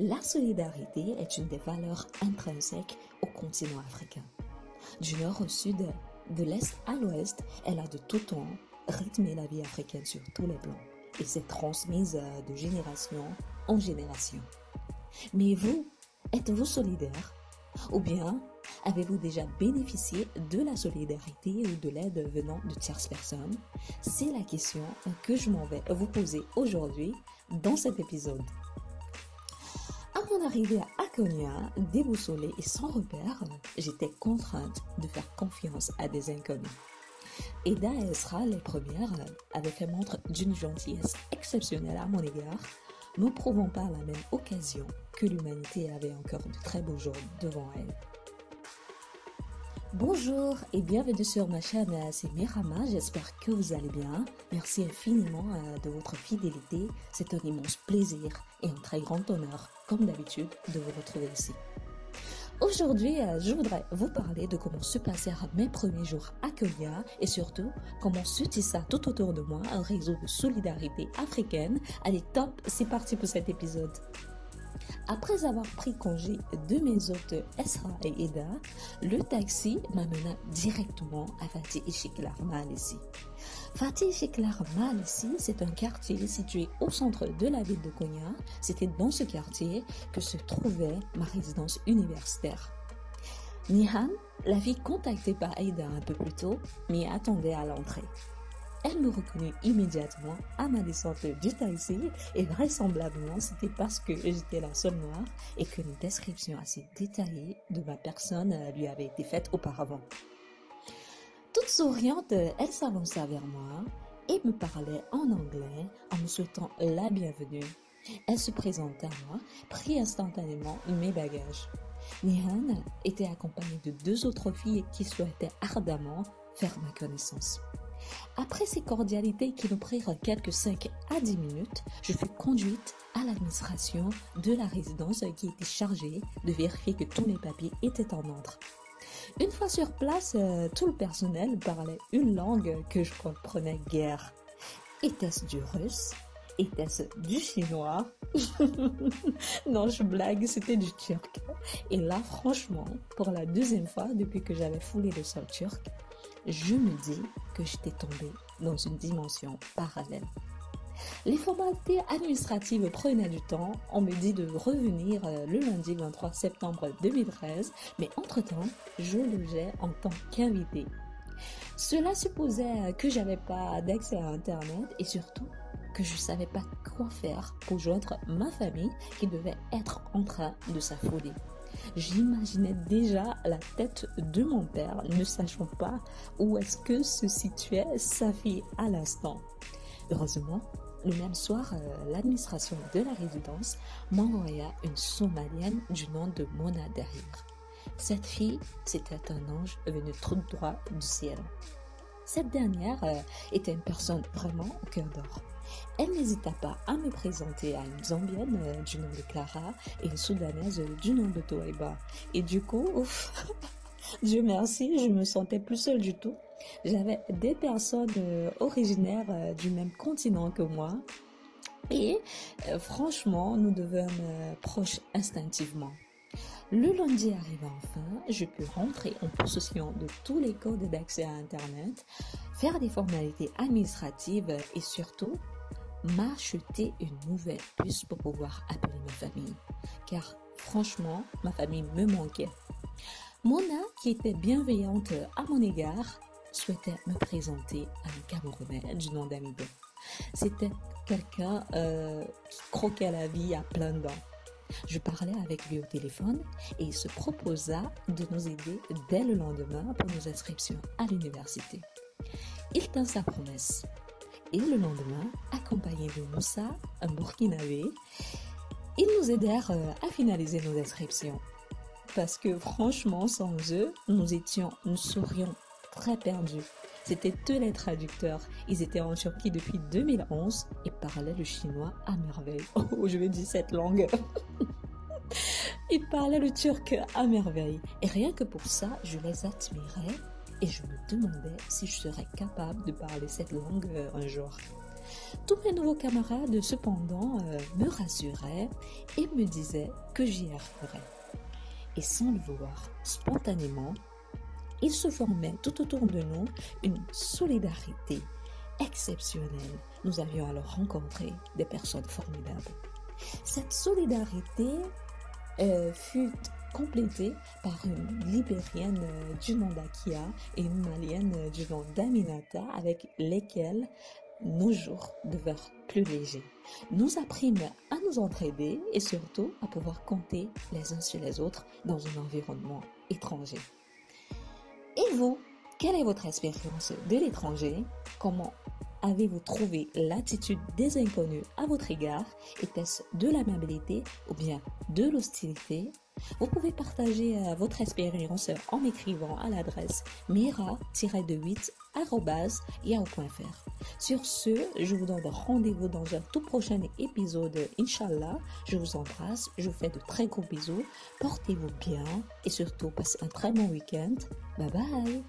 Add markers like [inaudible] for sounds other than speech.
La solidarité est une des valeurs intrinsèques au continent africain. Du nord au sud, de l'est à l'ouest, elle a de tout temps rythmé la vie africaine sur tous les plans et s'est transmise de génération en génération. Mais vous, êtes-vous solidaire? Ou bien avez-vous déjà bénéficié de la solidarité ou de l'aide venant de tierces personnes? C'est la question que je m'en vais vous poser aujourd'hui dans cet épisode. Mon arrivée à Akonia, déboussolée et sans repère, j'étais contrainte de faire confiance à des inconnus. Eda et Esra, les premières, avaient fait montre d'une gentillesse exceptionnelle à mon égard, ne prouvant par la même occasion que l'humanité avait encore de très beaux jours devant elle. Bonjour et bienvenue sur ma chaîne, c'est Mirama, j'espère que vous allez bien. Merci infiniment euh, de votre fidélité, c'est un immense plaisir et un très grand honneur, comme d'habitude, de vous retrouver ici. Aujourd'hui, euh, je voudrais vous parler de comment se passèrent mes premiers jours à Kenya et surtout comment se tissa tout autour de moi un réseau de solidarité africaine. Allez, top, c'est parti pour cet épisode. Après avoir pris congé de mes hôtes Esra et Eda, le taxi m'amena directement à Fatih Ishiklar ici. Fatih Ishiklar ici, c'est un quartier situé au centre de la ville de Konya. C'était dans ce quartier que se trouvait ma résidence universitaire. Nihan, la fille contactée par Aida un peu plus tôt, m'y attendait à l'entrée. Elle me reconnut immédiatement à ma descente du taxi et vraisemblablement c'était parce que j'étais la seule noire et que une description assez détaillée de ma personne lui avait été faite auparavant. Toute souriante, elle s'avança vers moi et me parlait en anglais en me souhaitant la bienvenue. Elle se présenta à moi, prit instantanément mes bagages. Nihan était accompagnée de deux autres filles qui souhaitaient ardemment faire ma connaissance. Après ces cordialités qui nous prirent quelques 5 à 10 minutes, je fus conduite à l'administration de la résidence qui était chargée de vérifier que tous les papiers étaient en ordre. Une fois sur place, euh, tout le personnel parlait une langue que je comprenais guère. Était-ce du russe? Était-ce du chinois? [laughs] Non, je blague, c'était du turc. Et là, franchement, pour la deuxième fois depuis que j'avais foulé le sol turc, je me dis que j'étais tombée dans une dimension parallèle. Les formalités administratives prenaient du temps. On me dit de revenir euh, le lundi 23 septembre 2013, mais entre-temps, je logeais en tant qu'invité. Cela supposait que j'avais pas d'accès à Internet et surtout que je savais pas quoi faire pour joindre ma famille qui devait être en train de s'affoler. J'imaginais déjà la tête de mon père, ne sachant pas où est-ce que se situait sa fille à l'instant. Heureusement, le même soir, euh, l'administration de la résidence m'envoya une Somalienne du nom de Mona derrière. Cette fille, c'était un ange venu tout droit du ciel. Cette dernière euh, était une personne vraiment au cœur d'or. Elle n'hésita pas à me présenter à une Zambienne euh, du nom de Clara et une Soudanaise du nom de Toeba. Et du coup, [laughs] Dieu merci, je me sentais plus seule du tout. J'avais des personnes euh, originaires euh, du même continent que moi. Et franchement, nous devenons proches instinctivement. Le lundi arriva enfin, je pus rentrer en possession de tous les codes d'accès à Internet, faire des formalités administratives et surtout m'acheter une nouvelle puce pour pouvoir appeler ma famille. Car franchement, ma famille me manquait. Mona, qui était bienveillante à mon égard, souhaitait me présenter à un Camerounais du nom d'Amido. C'était quelqu'un euh, qui croquait la vie à plein dents. Je parlais avec lui au téléphone et il se proposa de nous aider dès le lendemain pour nos inscriptions à l'université. Il tint sa promesse. Et le lendemain, accompagné de Moussa, un Burkinabé, ils nous aidèrent euh, à finaliser nos inscriptions. Parce que franchement, sans eux, nous étions, nous serions très perdus. C'était eux les traducteurs. Ils étaient en Turquie depuis 2011 et parlaient le chinois à merveille. [laughs] Oh, je vais dire cette langue. [laughs] Ils parlaient le turc à merveille. Et rien que pour ça, je les admirais et je me demandais si je serais capable de parler cette langue euh, un jour. Tous mes nouveaux camarades, cependant, euh, me rassuraient et me disaient que j'y arriverais. Et sans le vouloir, spontanément, il se formait tout autour de nous une solidarité exceptionnelle. Nous avions alors rencontré des personnes formidables. Cette solidarité euh, fut complétée par une libérienne euh, du nom d'Akia et une malienne du nom d'Aminata avec lesquelles nos jours devinrent plus légers. Nous apprîmes à nous entraider et surtout à pouvoir compter les uns sur les autres dans un environnement étranger. Et vous, quelle est votre expérience de l'étranger? Comment avez-vous trouvé l'attitude des inconnus à votre égard? Était-ce de l'amabilité ou bien de l'hostilité? Vous pouvez partager euh, votre expérience en écrivant à l'adresse mira-de8.yahoo.fr. Sur ce, je vous donne rendez-vous dans un tout prochain épisode, Inch'Allah. Je vous embrasse, je vous fais de très gros bisous, portez-vous bien et surtout passez un très bon week-end. Bye bye